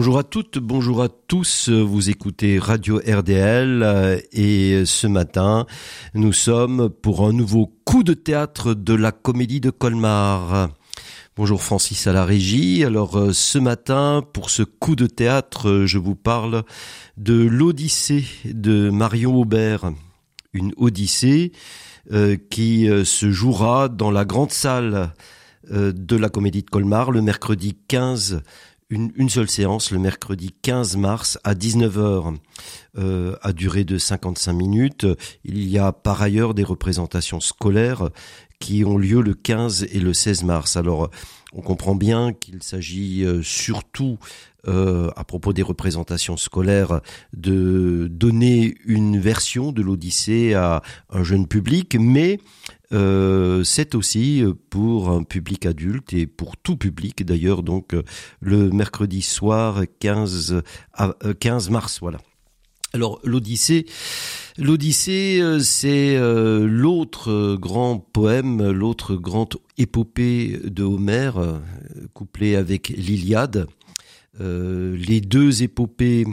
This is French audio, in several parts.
Bonjour à toutes, bonjour à tous. Vous écoutez Radio RDL et ce matin, nous sommes pour un nouveau coup de théâtre de la comédie de Colmar. Bonjour Francis à la régie. Alors ce matin, pour ce coup de théâtre, je vous parle de l'Odyssée de Marion Aubert. Une Odyssée euh, qui euh, se jouera dans la grande salle euh, de la comédie de Colmar le mercredi 15 une, seule séance le mercredi 15 mars à 19h euh, à durée de 55 minutes. Il y a par ailleurs des représentations scolaires qui ont lieu le 15 et le 16 mars. Alors on comprend bien qu'il s'agit euh, surtout euh, à propos des représentations scolaires de donner une version de l'Odyssée à un jeune public, mais euh, c'est aussi pour un public adulte et pour tout public d'ailleurs, donc le mercredi soir 15, 15 mars, voilà. Alors l'Odyssée, l'Odyssée, c'est l'autre grand poème, l'autre grande épopée de Homère, couplée avec l'Iliade. Euh, les deux épopées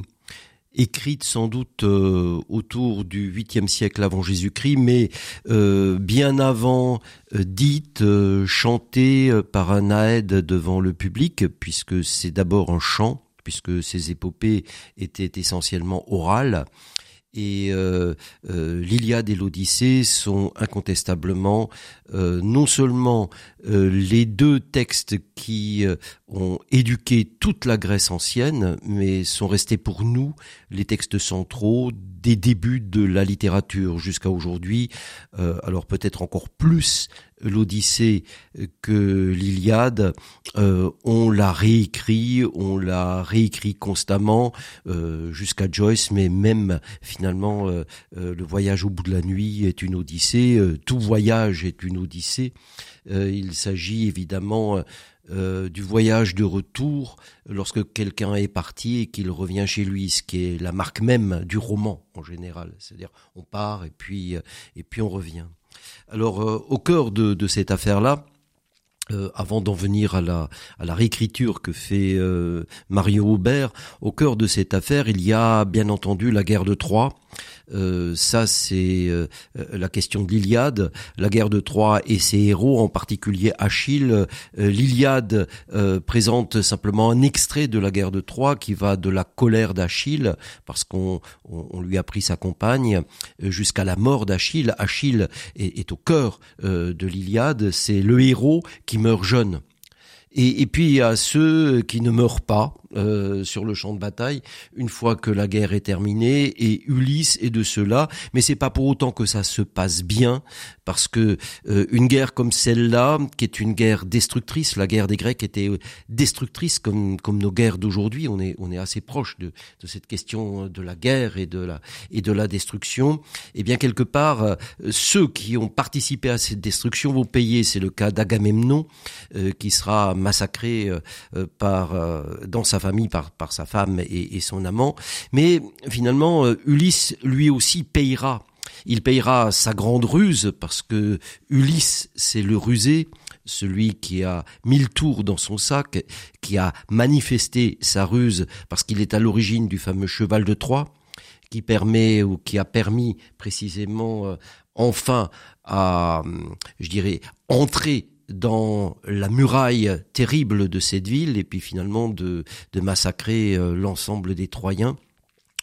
écrites sans doute euh, autour du 8e siècle avant Jésus-Christ, mais euh, bien avant, dites, chantées par un aède devant le public, puisque c'est d'abord un chant, puisque ces épopées étaient essentiellement orales. Et euh, euh, l'Iliade et l'Odyssée sont incontestablement euh, non seulement les deux textes qui ont éduqué toute la Grèce ancienne, mais sont restés pour nous les textes centraux des débuts de la littérature jusqu'à aujourd'hui. alors peut-être encore plus l'Odyssée que l'Iliade, euh, on l'a réécrit, on l'a réécrit constamment euh, jusqu'à Joyce, mais même finalement euh, le voyage au bout de la nuit est une Odyssée, tout voyage est une Odyssée. il s'agit évidemment du voyage de retour lorsque quelqu'un est parti et qu'il revient chez lui, ce qui est la marque même du roman en général. C'est-à-dire on part et puis et puis on revient. Alors, euh, au cœur de, cette affaire-là, euh, avant d'en venir à la, réécriture que fait euh, Mario Aubert, au cœur de cette affaire, il y a bien entendu la guerre de Troie, euh, ça, c'est la question de l'Iliade, la guerre de Troie et ses héros, en particulier Achille. L'Iliade présente simplement un extrait de la guerre de Troie qui va de la colère d'Achille, parce qu'on on, lui a pris sa compagne, jusqu'à la mort d'Achille. Achille est, est, au cœur de l'Iliade, c'est le héros qui meurt jeune. Et, et, puis a ceux qui ne meurent pas, euh, sur le champ de bataille une fois que la guerre est terminée et Ulysse est de cela mais c'est pas pour autant que ça se passe bien parce que euh, une guerre comme celle-là qui est une guerre destructrice la guerre des Grecs était destructrice comme comme nos guerres d'aujourd'hui. On est on est assez proche de, de cette question de la guerre et de la et de la destruction. Et bien quelque part euh, ceux qui ont participé à cette destruction vont payer. C'est le cas d'Agamemnon qui sera massacré par dans sa famille, par, par sa femme et, son amant. Mais finalement, euh, Ulysse, lui aussi, payera. Il payera sa grande ruse, parce que Ulysse, c'est le rusé, celui qui a mille tours dans son sac, qui a manifesté sa ruse parce qu'il est à l'origine du fameux cheval de Troie, qui permet ou qui a permis précisément euh, enfin à, je dirais, entrer dans la muraille terrible de cette ville et puis finalement de, de massacrer euh, l'ensemble des Troyens.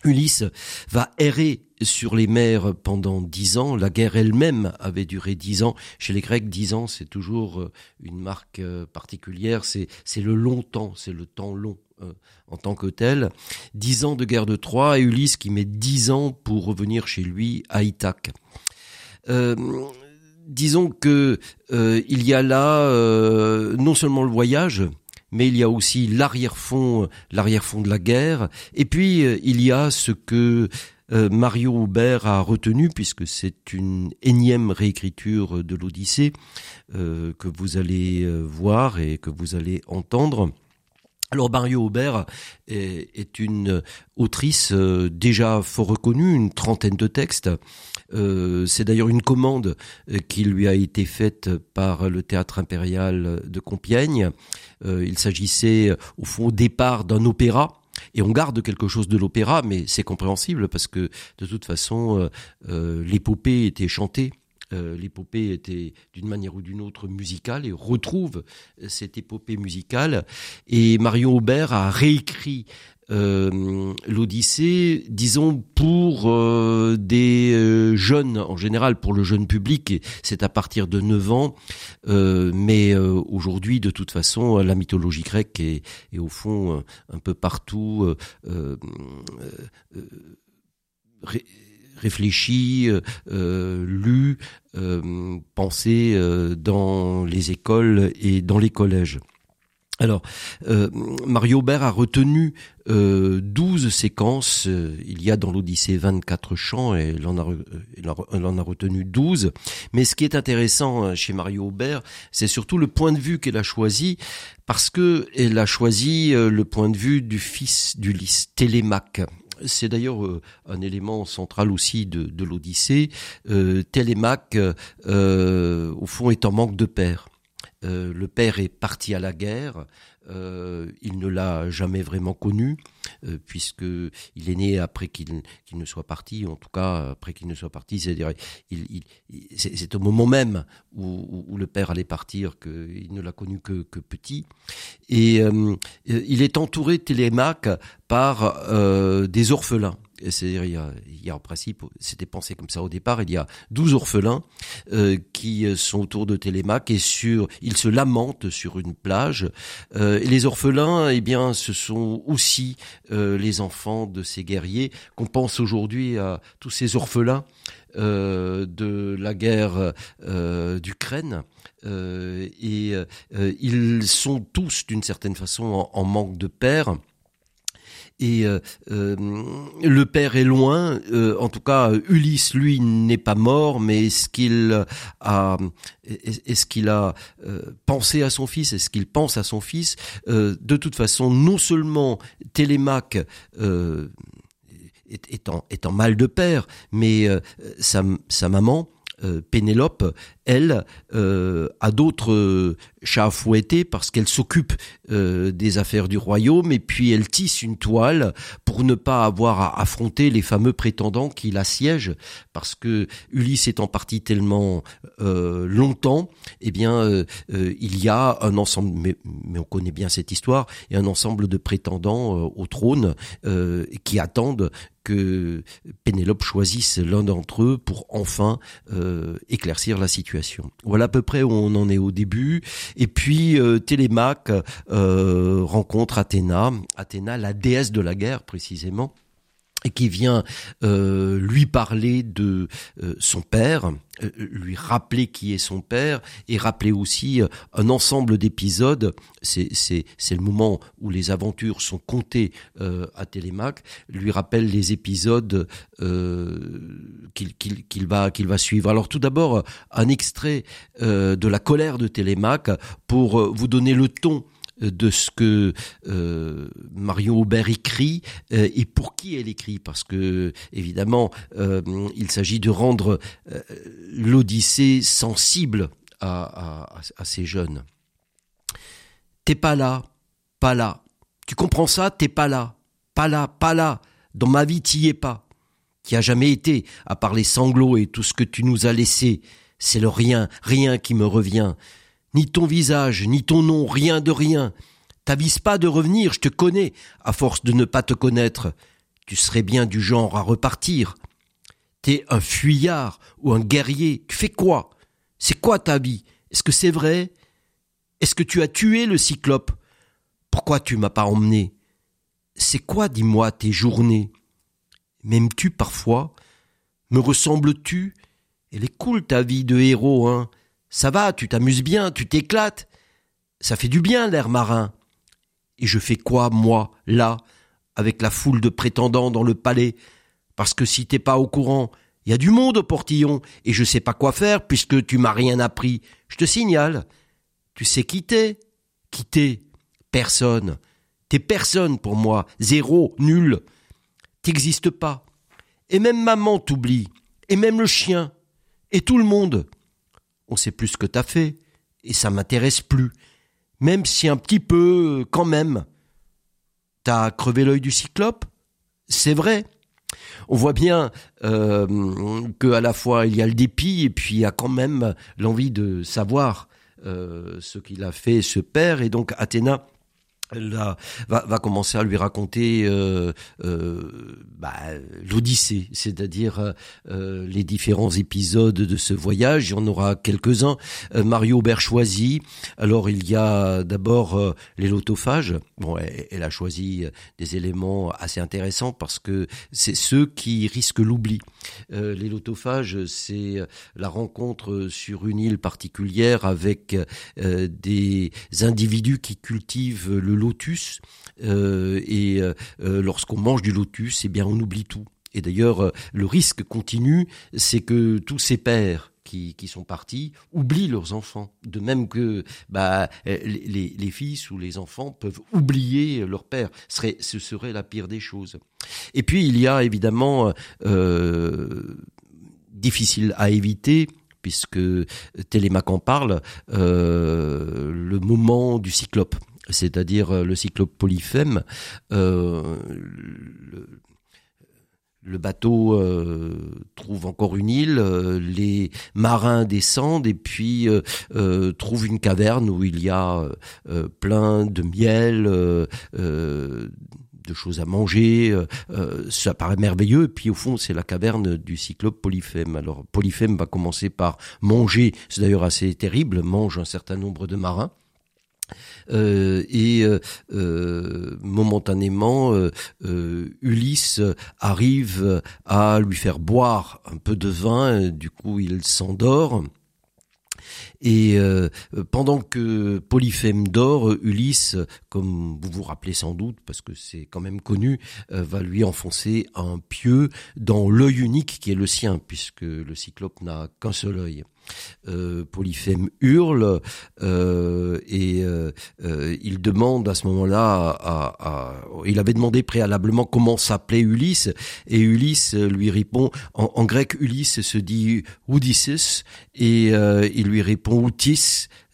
Ulysse va errer sur les mers pendant dix ans. La guerre elle-même avait duré dix ans. Chez les Grecs, dix ans, c'est toujours euh, une marque euh, particulière. C'est, c'est le long temps, c'est le temps long en tant que tel. Dix ans de guerre de Troie et Ulysse qui met dix ans pour revenir chez lui à Ithaque disons que euh, il y a là euh, non seulement le voyage, mais il y a aussi l'arrière-fond, l'arrière-fond de la guerre, et puis euh, il y a ce que Mario Aubert a retenu, puisque c'est une énième réécriture de l'Odyssée que vous allez voir et que vous allez entendre. Alors Mario Aubert est, une autrice euh, déjà fort reconnue, une trentaine de textes. Euh, c'est d'ailleurs une commande euh, qui lui a été faite par le théâtre impérial de Compiègne. il s'agissait au fond au départ d'un opéra Et on garde quelque chose de l'opéra, mais c'est compréhensible parce que de toute façon, l'épopée était chantée. L'épopée était d'une manière ou d'une autre musicale et retrouve cette épopée musicale. Et Marion Aubert a réécrit euh, l'Odyssée, disons pour euh, des euh, jeunes en général, pour le jeune public, c'est à partir de 9 ans, mais aujourd'hui de toute façon la mythologie grecque est au fond un peu partout réfléchie, lue, pensée dans les écoles et dans les collèges. Alors, euh, Mario Aubert a retenu euh, 12 séquences. Euh, il y a dans l'Odyssée 24 chants et il en, a, retenu 12. Mais ce qui est intéressant euh, chez Mario Aubert, c'est surtout le point de vue qu'elle a choisi, parce que elle a choisi le point de vue du fils d'Ulysse, Télémaque. C'est d'ailleurs un élément central aussi de, l'Odyssée. Télémaque, au fond, est en manque de père. Euh, le père est parti à la guerre. Euh, il ne l'a jamais vraiment connu, euh, puisque il est né après qu'il ne soit parti. En tout cas, après qu'il ne soit parti, c'est-à-dire, au moment même où, le père allait partir qu'il ne l'a connu que, que, petit. Et il est entouré, Télémaque, par des orphelins. C'est-à-dire, il y, a, en principe, c'était pensé comme ça au départ, il y a douze orphelins euh, qui sont autour de Télémaque et sur, ils se lamentent sur une plage. Euh, et les orphelins, eh bien, ce sont aussi euh, les enfants de ces guerriers qu'on pense aujourd'hui à tous ces orphelins. de la guerre d'Ukraine et ils sont tous d'une certaine façon en manque de père et euh, euh, le père est loin. Euh, en tout cas, Ulysse, lui, n'est pas mort, mais est-ce qu'il a, pensé à son fils? Est-ce qu'il pense à son fils? De toute façon, non seulement Télémaque en mal de père, mais sa, maman Pénélope, elle, euh, a d'autres euh, chats à fouetter parce qu'elle s'occupe des affaires du royaume et puis elle tisse une toile pour ne pas avoir à affronter les fameux prétendants qui l'assiègent parce que Ulysse étant parti tellement longtemps, eh bien, il y a un ensemble, mais, mais, on connaît bien cette histoire, et un ensemble de prétendants au trône qui attendent que Pénélope choisisse l'un d'entre eux pour enfin euh, éclaircir la situation. Voilà à peu près où on en est au début. Et puis euh, Télémaque euh, rencontre Athéna, Athéna la déesse de la guerre précisément qui vient euh, lui parler de euh, son père, euh, lui rappeler qui est son père, et rappeler aussi un ensemble d'épisodes. C'est, c'est, c'est le moment où les aventures sont comptées à Télémaque, lui rappelle les épisodes qu'il, qu'il, qu'il, va, qu'il va suivre. Alors tout d'abord, un extrait de la colère de Télémaque pour vous donner le ton de ce que euh, Marion Aubert écrit euh, et pour qui elle écrit, parce que évidemment, euh, il s'agit de rendre l'Odyssée sensible à, ces jeunes. T'es pas là, pas là. Tu comprends ça? T'es pas là, pas là, pas là. Dans ma vie, t'y es pas. Qui a jamais été, à part les sanglots et tout ce que tu nous as laissé. C'est le rien, rien qui me revient ni ton visage, ni ton nom, rien de rien. T'avises pas de revenir, je te connais, à force de ne pas te connaître. Tu serais bien du genre à repartir. T'es un fuyard ou un guerrier, tu fais quoi? C'est quoi ta vie? Est-ce que c'est vrai? Est-ce que tu as tué le cyclope? Pourquoi tu m'as pas emmené? C'est quoi, dis-moi, tes journées? M'aimes-tu parfois? Me ressembles-tu? Elle est cool ta vie de héros, hein ça va, tu t'amuses bien, tu t'éclates. Ça fait du bien l'air marin. Et je fais quoi, moi, là, avec la foule de prétendants dans le palais? Parce que si t'es pas au courant, il y a du monde au portillon, et je sais pas quoi faire puisque tu m'as rien appris. Je te signale. Tu sais qui t'es? Qui t'es? Personne. T'es personne pour moi. Zéro, nul. T'existes pas. Et même maman t'oublie. Et même le chien. Et tout le monde on sait plus ce que t'as fait, et ça m'intéresse plus, même si un petit peu, quand même. T'as crevé l'œil du cyclope? C'est vrai. On voit bien euh, que à la fois il y a le dépit et puis il y a quand même l'envie de savoir euh, ce qu'il a fait ce père et donc Athéna Là, va, commencer à lui raconter euh, euh, bah, l'Odyssée, c'est-à-dire euh, les différents épisodes de ce voyage. Il y en aura quelques-uns. Euh, Mario Berchoisi. Alors il y a d'abord euh, les lotophages. Bon, elle, a choisi des éléments assez intéressants parce que c'est ceux qui risquent l'oubli. Les lotophages, c'est la rencontre sur une île particulière avec des individus qui cultivent le lotus. Euh, et euh, lorsqu'on mange du lotus, eh bien, on oublie tout. Et d'ailleurs, euh, le risque continu, c'est que tous ces pères qui, qui, sont partis oublient leurs enfants. De même que bah, les, les, fils ou les enfants peuvent oublier leur père. Ce serait, ce serait la pire des choses. Et puis, il y a évidemment, euh, difficile à éviter, puisque Télémaque en parle, euh, le moment du cyclope c'est-à-dire euh, le cyclope Polyphème, euh, le, bateau euh, trouve encore une île, euh, les marins descendent et puis euh, trouvent une caverne où il y a plein de miel, de choses à manger, ça paraît merveilleux, et puis au fond c'est la caverne du cyclope Polyphème. Alors Polyphème va commencer par manger, c'est d'ailleurs assez terrible, mange un certain nombre de marins, euh, et euh, euh, momentanément, Ulysse arrive à lui faire boire un peu de vin. Du coup, il s'endort. Et pendant que Polyphème dort, Ulysse, comme vous vous rappelez sans doute, parce que c'est quand même connu, va lui enfoncer un pieu dans l'œil unique qui est le sien, puisque le cyclope n'a qu'un seul œil euh, Polyphème hurle euh, et euh, il demande à ce moment-là, il avait demandé préalablement comment s'appelait Ulysse et Ulysse lui répond, en, grec Ulysse se dit Odysseus et il lui répond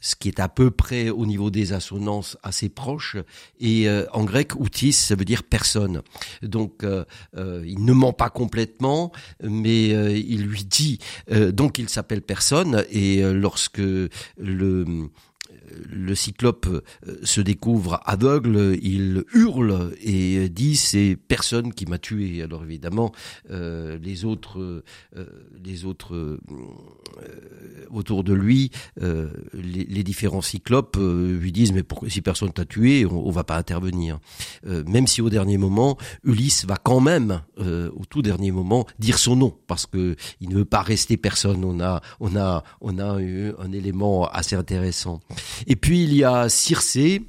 ce qui est à peu près au niveau des assonances assez proche. Et euh, en grec, outis, ça veut dire personne. Donc, euh, euh, il ne ment pas complètement, mais il lui dit, donc il s'appelle personne. Et lorsque le le cyclope euh, se découvre aveugle, il hurle et dit c'est personne qui m'a tué. Alors évidemment, euh, les autres, euh, les autres autour de lui, les, différents cyclopes lui disent mais si personne t'a tué, on, on, va pas intervenir. même si au dernier moment, Ulysse va quand même, au tout dernier moment, dire son nom parce que il ne veut pas rester personne. On a, on a, on a eu un élément assez intéressant. Et puis il y a Circé,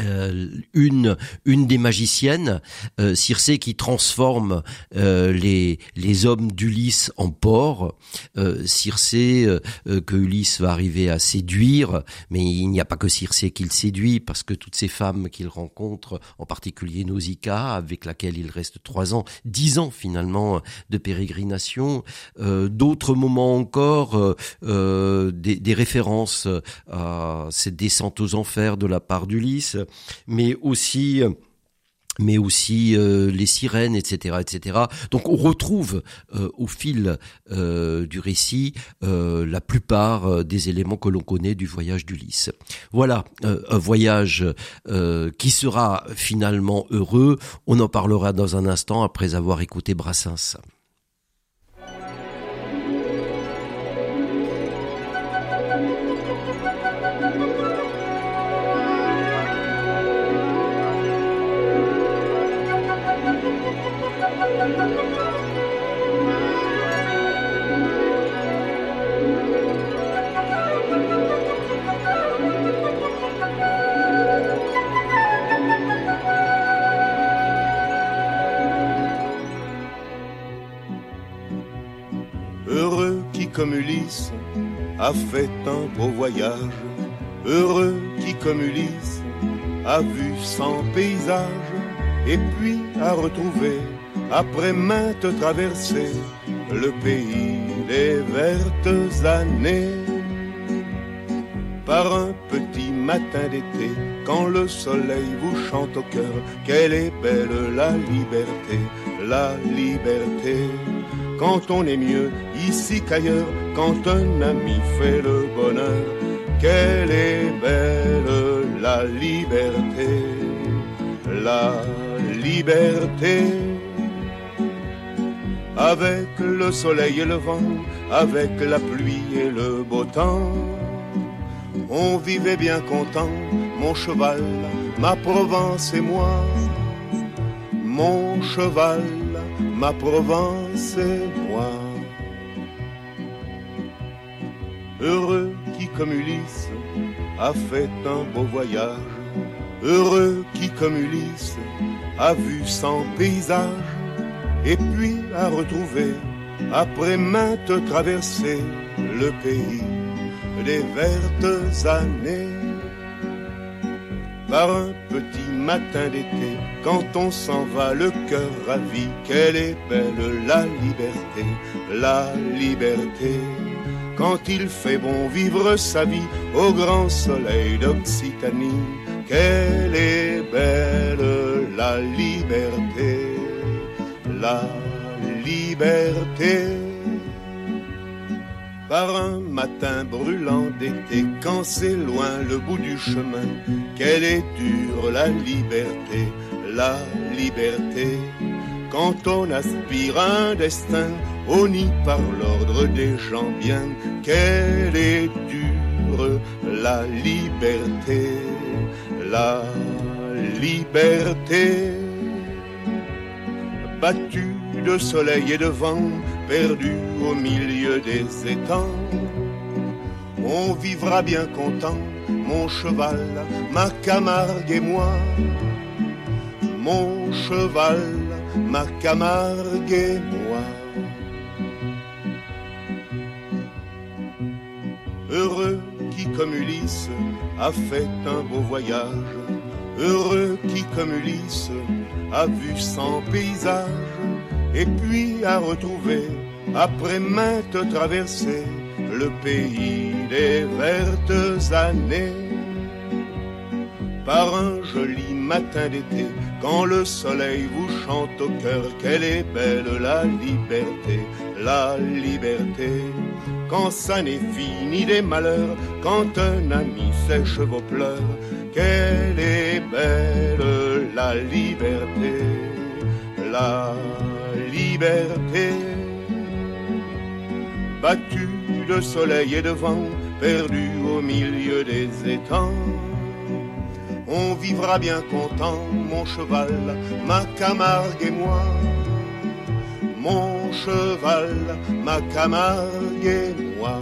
euh, une une des magiciennes, euh, Circé qui transforme euh, les les hommes d'Ulysse en porcs, euh, Circé euh, que Ulysse va arriver à séduire, mais il n'y a pas que Circé qu'il séduit parce que toutes ces femmes qu'il rencontre, en particulier Nausicaa avec laquelle il reste trois ans, dix ans finalement de pérégrination, d'autres moments encore, des, des références à cette descente aux enfers de la part d'Ulysse mais aussi aussi euh, les sirènes, etc., etc. Donc on retrouve euh, au fil euh, du récit euh, la plupart des éléments que l'on connaît du voyage d'Ulysse. Voilà un voyage qui sera finalement heureux. On en parlera dans un instant après avoir écouté Brassens. A fait un beau voyage, heureux qui comme Ulysse a vu cent paysages, et puis a retrouvé, après maintes traversées, le pays des vertes années. par un petit matin d'été, quand le soleil vous chante au cœur, quelle est belle la liberté, la liberté. Quand on est mieux ici qu'ailleurs, quand un ami fait le bonheur, quelle est belle la liberté, la liberté. Avec le soleil et le vent, avec la pluie et le beau temps, on vivait bien content, mon cheval, ma Provence et moi. Mon cheval, ma Provence et moi. Comme Ulysse, a fait un beau voyage. Heureux qui, comme Ulysse, a vu cent paysages. Et puis a retrouvé, après maintes traversées, le pays des vertes années. Par un petit matin d'été, quand on s'en va le cœur ravi, quelle est belle la liberté, la liberté. Quand il fait bon vivre sa vie au grand soleil d'Occitanie, quelle est belle la liberté, la liberté par un matin brûlant d'été, quand c'est loin le bout du chemin, quelle est dure la liberté, la liberté. Quand on aspire un destin, par l'ordre des gens bien, quelle est dure la liberté, la liberté. Battu de soleil et de vent, perdu au milieu des étangs. On vivra bien content, mon cheval, ma Camargue et moi. Mon cheval, ma Camargue et moi. Heureux qui, comme Ulysse, a fait un beau voyage. Heureux qui, comme Ulysse, a vu cent paysages et puis à retrouver, après maintes traversées, le pays des vertes années. Par un joli matin d'été, quand le soleil vous chante au cœur, quelle est belle la liberté, la liberté. Quand ça n'est fini des malheurs, quand un ami sèche vos pleurs, quelle est belle la liberté, la liberté. Battu de soleil et de vent, perdu au milieu des étangs. On vivra bien content, mon cheval, ma Camargue et moi. Mon cheval, ma Camargue et moi.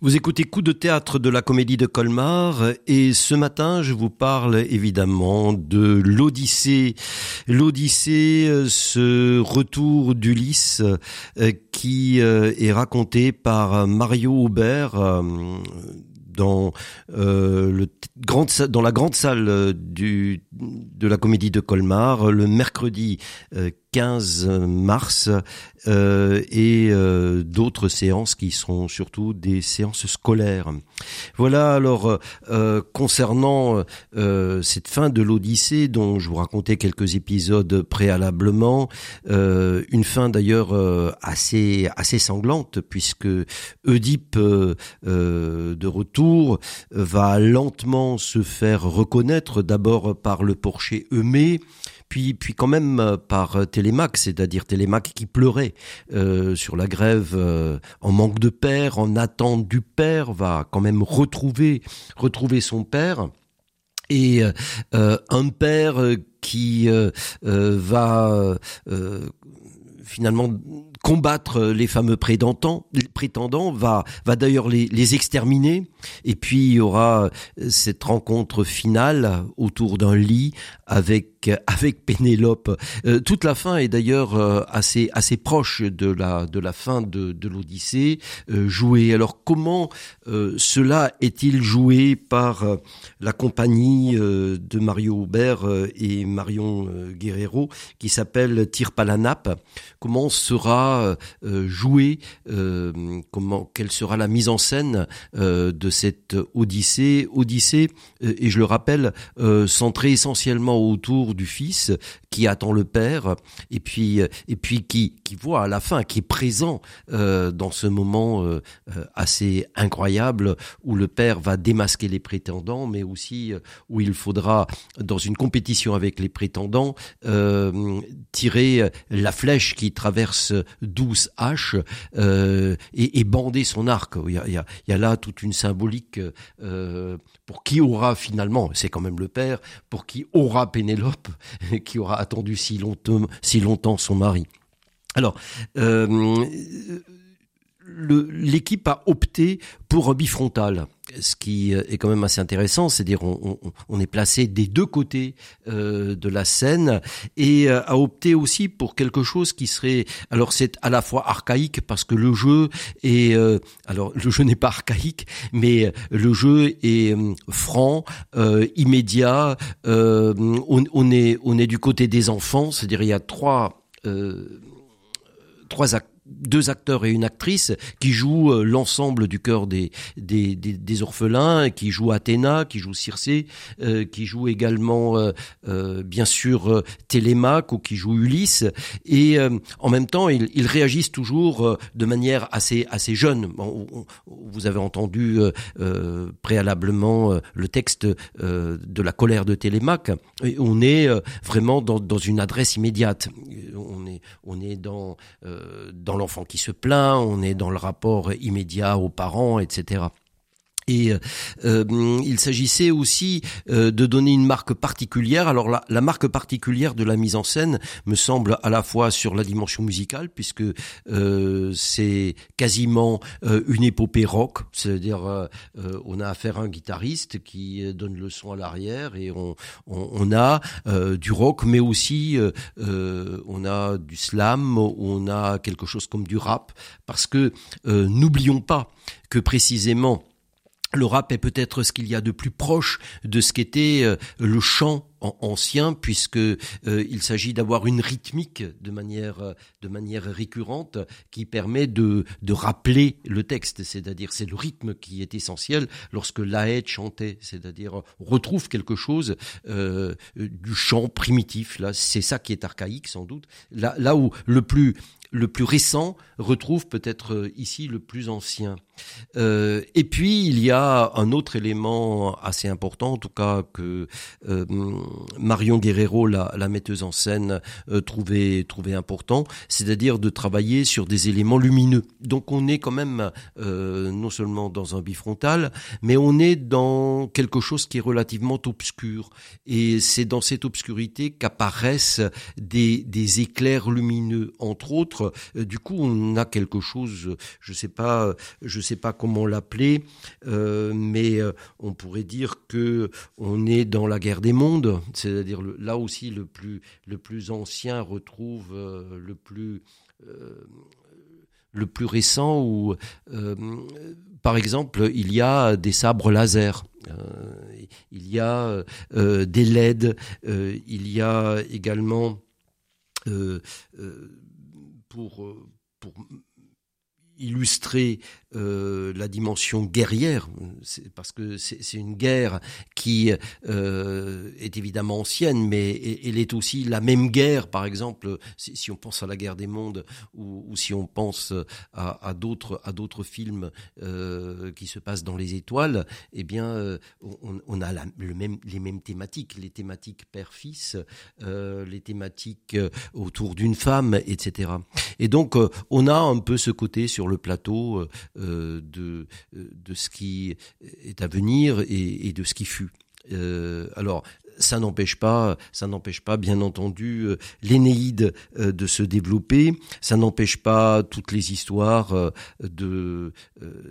Vous écoutez Coup de théâtre de la comédie de Colmar et ce matin je vous parle évidemment de l'Odyssée. L'Odyssée, euh, ce retour d'Ulysse euh, qui euh, est raconté par Mario Aubert dans le grande dans la grande salle du de la comédie de Colmar le mercredi 15 mars euh, et euh, d'autres séances qui seront surtout des séances scolaires. Voilà alors euh, concernant cette fin de l'Odyssée dont je vous racontais quelques épisodes préalablement, une fin d'ailleurs assez assez sanglante puisque Oedipe de retour va lentement se faire reconnaître d'abord par le porcher Eumée puis, quand même euh, par euh, Télémaque, c'est-à-dire Télémaque qui pleurait euh, sur la grève en manque de père, en attente du père, va quand même retrouver, retrouver son père. Et un père qui va finalement combattre les fameux prétendants, va, va d'ailleurs les, exterminer. Et puis il y aura cette rencontre finale autour d'un lit avec avec avec Pénélope. toute la fin est d'ailleurs assez assez proche de la de la fin de, de l'Odyssée jouée. Alors comment cela est-il joué par la compagnie de Mario Aubert et Marion Guerrero qui s'appelle Tire pas la nappe Comment sera joué comment quelle sera la mise en scène de cette Odyssée. Odyssée et je le rappelle centrée essentiellement autour du fils qui attend le père et puis et puis qui qui voit à la fin qui est présent euh, dans ce moment euh, euh, assez incroyable où le père va démasquer les prétendants mais aussi où il faudra dans une compétition avec les prétendants tirer la flèche qui traverse douze haches et, et, bander son arc il y a, là toute une symbolique pour qui aura finalement c'est quand même le père pour qui aura Pénélope qui aura attendu si longtemps, si longtemps son mari. Alors, euh, l'équipe a opté pour un bifrontal, ce qui est quand même assez intéressant, c'est-à-dire on, est placé des deux côtés euh, de la scène et euh, a opté aussi pour quelque chose qui serait, alors c'est à la fois archaïque parce que le jeu est, euh, alors le jeu n'est pas archaïque, mais le jeu est franc, immédiat, on, on, est on est du côté des enfants, c'est-à-dire il y a trois trois acteurs deux acteurs et une actrice qui jouent euh, l'ensemble du cœur des, des, des, orphelins, qui jouent Athéna, qui jouent Circé, euh, qui jouent également euh, bien sûr Télémaque ou qui jouent Ulysse. Et en même temps, ils, réagissent toujours de manière assez assez jeune. vous avez entendu préalablement le texte de la colère de Télémaque. On est vraiment dans, dans une adresse immédiate. On est on est dans l'enfant qui se plaint, on est dans le rapport immédiat aux parents, etc. Et euh, euh, il s'agissait aussi euh, de donner une marque particulière. Alors la, la, marque particulière de la mise en scène me semble à la fois sur la dimension musicale, puisque c'est quasiment une épopée rock, c'est-à-dire on a affaire à un guitariste qui donne le son à l'arrière et on, on, on a du rock, mais aussi on a du slam, on a quelque chose comme du rap, parce que n'oublions pas que précisément le rap est peut-être ce qu'il y a de plus proche de ce qu'était euh, le chant ancien puisque euh, il s'agit d'avoir une rythmique de manière euh, de manière récurrente qui permet de de rappeler le texte. C'est-à-dire c'est le rythme qui est essentiel lorsque Laed chantait. C'est-à-dire retrouve quelque chose du chant primitif. Là c'est ça qui est archaïque sans doute. Là là où le plus le plus récent retrouve peut-être ici le plus ancien. Euh, et puis il y a un autre élément assez important, en tout cas que euh, Marion Guerrero, la, metteuse en scène, euh, trouvait, trouvait important, c'est-à-dire de travailler sur des éléments lumineux. Donc on est quand même non seulement dans un bifrontal, mais on est dans quelque chose qui est relativement obscur. Et c'est dans cette obscurité qu'apparaissent des, éclairs lumineux, entre autres du coup, on a quelque chose, je sais pas, je sais pas comment l'appeler, euh, mais euh, on pourrait dire que on est dans la guerre des mondes, c'est-à-dire là aussi le plus le plus ancien retrouve le plus le plus récent où, par exemple, il y a des sabres laser, il y a des LED, il y a également pour, euh, pour illustrer euh, la dimension guerrière, parce que c'est une guerre qui euh, est évidemment ancienne, mais elle est aussi la même guerre, par exemple, si, on pense à la guerre des mondes ou, si on pense à, à d'autres films euh, qui se passent dans les étoiles, eh bien, on, a les mêmes thématiques, les thématiques père-fils, les thématiques autour d'une femme, etc. Et donc, on a un peu ce côté sur le plateau euh, de, de ce qui est à venir et, de ce qui fut. Euh, alors, ça n'empêche pas, ça n'empêche pas, bien entendu, euh, l'Énéide euh, de se développer. Ça n'empêche pas toutes les histoires de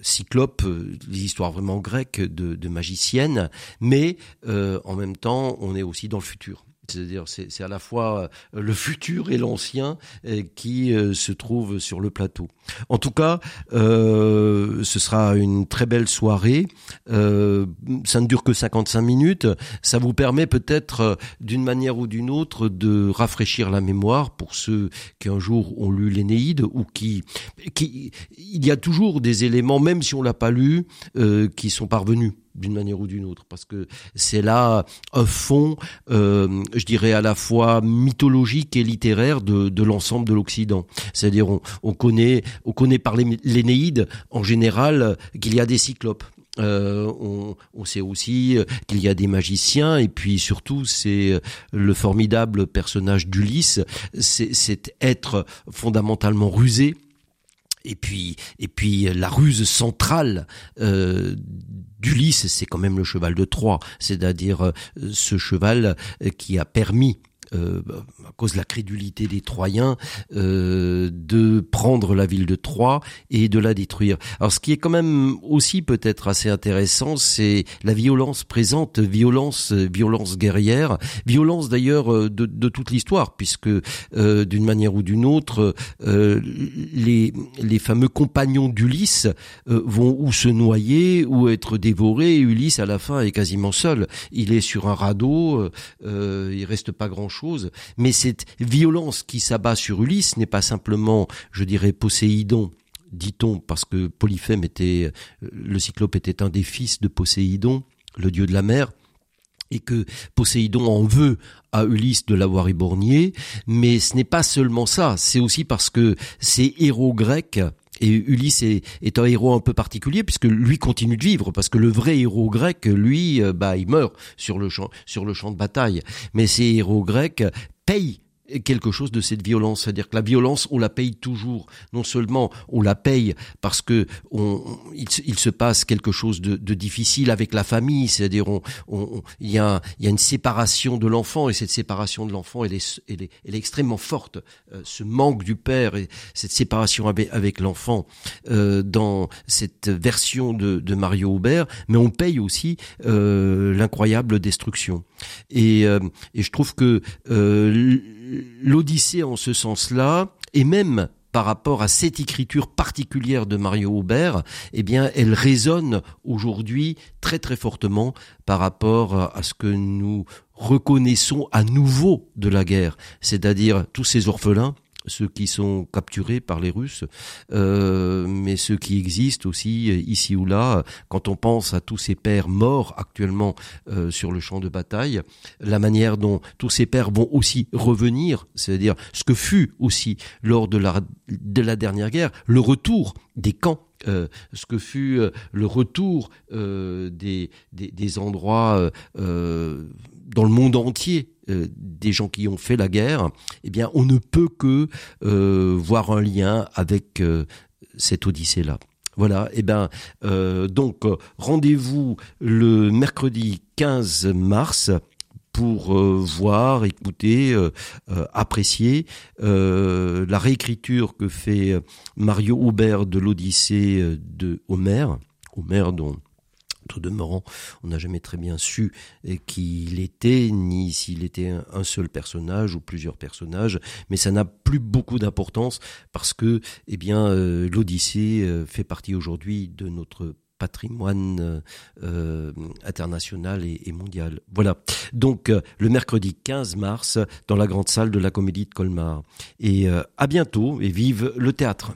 cyclopes, les histoires vraiment grecques de magiciennes. Mais en même temps, on est aussi dans le futur. C'est-à-dire, c'est à la fois euh, le futur et l'ancien euh, qui euh, se trouvent sur le plateau. En tout cas, ce sera une très belle soirée. ça ne dure que 55 minutes. Ça vous permet peut-être, d'une manière ou d'une autre, de rafraîchir la mémoire pour ceux qui un jour ont lu l'Énéide ou qui, il y a toujours des éléments, même si on l'a pas lu, qui sont parvenus d'une manière ou d'une autre, parce que c'est là un fond, euh, je dirais à la fois mythologique et littéraire de, l'ensemble de l'Occident. C'est-à-dire on, on, connaît, on connaît par l'Énéide en général qu'il y a des cyclopes. Euh, on, on, sait aussi qu'il y a des magiciens et puis surtout c'est le formidable personnage d'Ulysse, c'est être fondamentalement rusé, et puis, et puis la ruse centrale euh, d'Ulysse, c'est quand même le cheval de Troie, c'est-à-dire euh, ce cheval euh, qui a permis euh, à cause de la crédulité des Troyens, euh, de prendre la ville de Troie et de la détruire. Alors ce qui est quand même aussi peut-être assez intéressant, c'est la violence présente, violence, violence guerrière, violence d'ailleurs euh, de, toute l'histoire, puisque euh, d'une manière ou d'une autre, euh, les, les fameux compagnons d'Ulysse vont ou se noyer ou être dévorés. Ulysse à la fin est quasiment seul. Il est sur un radeau, il reste pas grand mais cette violence qui s'abat sur Ulysse n'est pas simplement, je dirais, Poséidon, dit-on, parce que Polyphème était, le cyclope était un des fils de Poséidon, le dieu de la mer, et que Poséidon en veut à Ulysse de l'avoir éborgné, mais ce n'est pas seulement ça, c'est aussi parce que ces héros grecs et Ulysse est, un héros un peu particulier puisque lui continue de vivre parce que le vrai héros grec, lui, euh, bah, il meurt sur le champ, sur le champ de bataille. Mais ces héros grecs payent quelque chose de cette violence, c'est-à-dire que la violence, on la paye toujours. Non seulement on la paye parce que on, il, se passe quelque chose de, de difficile avec la famille, c'est-à-dire on, on, il, y a, il y a une séparation de l'enfant et cette séparation de l'enfant, elle est, elle, est, elle est extrêmement forte. Euh, ce manque du père et cette séparation avec, avec l'enfant euh, dans cette version de, de, Mario Aubert, mais on paye aussi euh, l'incroyable destruction. Et, euh, et je trouve que euh, l'Odyssée en ce sens-là, et même par rapport à cette écriture particulière de Mario Aubert, eh bien, elle résonne aujourd'hui très très fortement par rapport à ce que nous reconnaissons à nouveau de la guerre, c'est-à-dire tous ces orphelins ceux qui sont capturés par les Russes, euh, mais ceux qui existent aussi euh, ici ou là. Quand on pense à tous ces pères morts actuellement euh, sur le champ de bataille, la manière dont tous ces pères vont aussi revenir, c'est-à-dire ce que fut aussi lors de la, de la dernière guerre, le retour des camps ce que fut le retour des, des, endroits dans le monde entier euh, des gens qui ont fait la guerre, eh bien, on ne peut que euh, voir un lien avec euh, cette Odyssée-là. Voilà, eh ben donc rendez-vous le mercredi 15 mars pour voir, écouter, apprécier la réécriture que fait Mario Aubert de l'Odyssée de Homère, Homère dont tout demeurant, on n'a jamais très bien su qui il était, ni s'il était un seul personnage ou plusieurs personnages, mais ça n'a plus beaucoup d'importance parce que, eh bien, euh, l'Odyssée euh, fait partie aujourd'hui de notre patrimoine euh, international et, mondial. Voilà. Donc le mercredi 15 mars dans la grande salle de la Comédie de Colmar. Et à bientôt et vive le théâtre.